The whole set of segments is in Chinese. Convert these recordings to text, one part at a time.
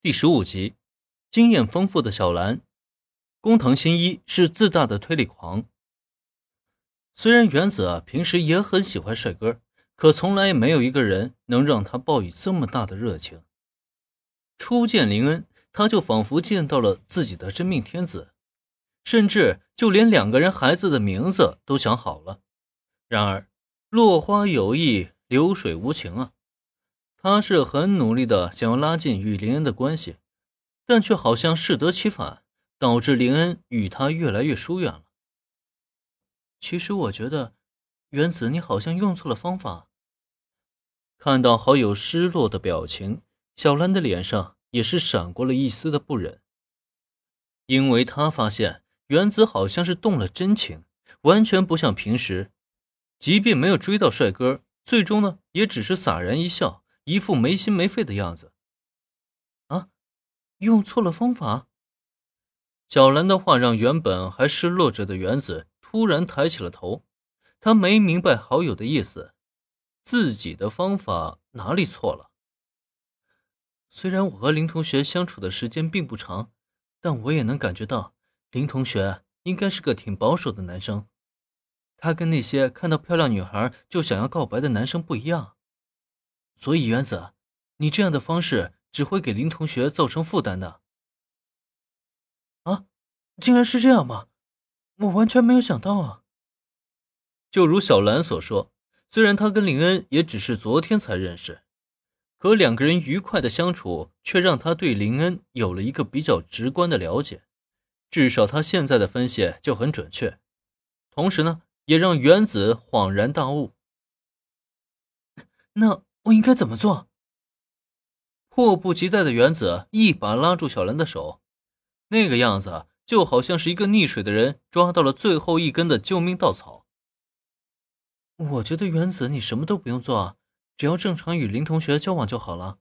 第十五集，经验丰富的小兰，工藤新一是自大的推理狂。虽然原子啊平时也很喜欢帅哥，可从来没有一个人能让他抱以这么大的热情。初见林恩，他就仿佛见到了自己的真命天子，甚至就连两个人孩子的名字都想好了。然而，落花有意，流水无情啊。他是很努力的想要拉近与林恩的关系，但却好像适得其反，导致林恩与他越来越疏远了。其实我觉得，原子你好像用错了方法。看到好友失落的表情，小兰的脸上也是闪过了一丝的不忍，因为他发现原子好像是动了真情，完全不像平时，即便没有追到帅哥，最终呢也只是洒然一笑。一副没心没肺的样子，啊！用错了方法。小兰的话让原本还失落着的原子突然抬起了头，他没明白好友的意思，自己的方法哪里错了？虽然我和林同学相处的时间并不长，但我也能感觉到林同学应该是个挺保守的男生，他跟那些看到漂亮女孩就想要告白的男生不一样。所以，原子，你这样的方式只会给林同学造成负担的。啊，竟然是这样吗？我完全没有想到啊！就如小兰所说，虽然她跟林恩也只是昨天才认识，可两个人愉快的相处，却让她对林恩有了一个比较直观的了解。至少她现在的分析就很准确。同时呢，也让原子恍然大悟。那。我应该怎么做？迫不及待的原子一把拉住小兰的手，那个样子就好像是一个溺水的人抓到了最后一根的救命稻草。我觉得原子，你什么都不用做，只要正常与林同学交往就好了。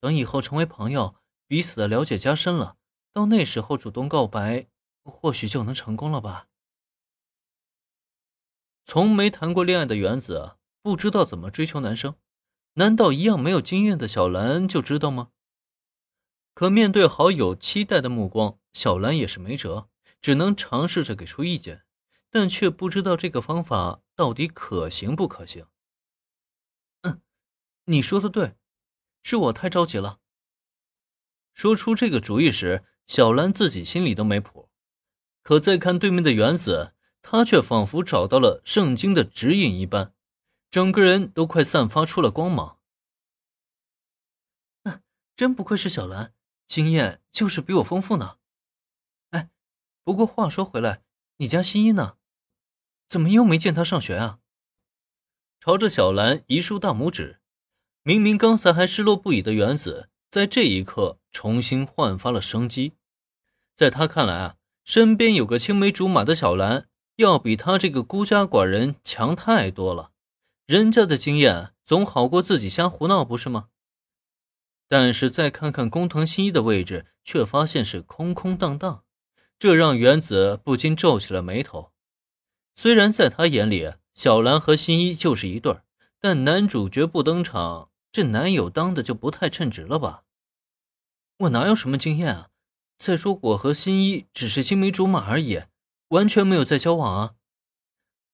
等以后成为朋友，彼此的了解加深了，到那时候主动告白，或许就能成功了吧。从没谈过恋爱的原子不知道怎么追求男生。难道一样没有经验的小兰就知道吗？可面对好友期待的目光，小兰也是没辙，只能尝试着给出意见，但却不知道这个方法到底可行不可行。嗯，你说的对，是我太着急了。说出这个主意时，小兰自己心里都没谱，可再看对面的原子，他却仿佛找到了圣经的指引一般。整个人都快散发出了光芒，真不愧是小兰，经验就是比我丰富呢。哎，不过话说回来，你家新一呢？怎么又没见他上学啊？朝着小兰一竖大拇指，明明刚才还失落不已的原子，在这一刻重新焕发了生机。在他看来啊，身边有个青梅竹马的小兰，要比他这个孤家寡人强太多了。人家的经验总好过自己瞎胡闹，不是吗？但是再看看工藤新一的位置，却发现是空空荡荡，这让原子不禁皱起了眉头。虽然在他眼里，小兰和新一就是一对儿，但男主角不登场，这男友当的就不太称职了吧？我哪有什么经验啊？再说我和新一只是青梅竹马而已，完全没有在交往啊。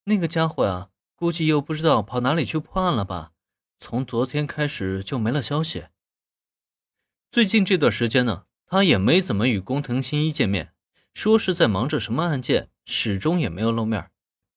那个家伙啊！估计又不知道跑哪里去破案了吧？从昨天开始就没了消息。最近这段时间呢，他也没怎么与工藤新一见面，说是在忙着什么案件，始终也没有露面。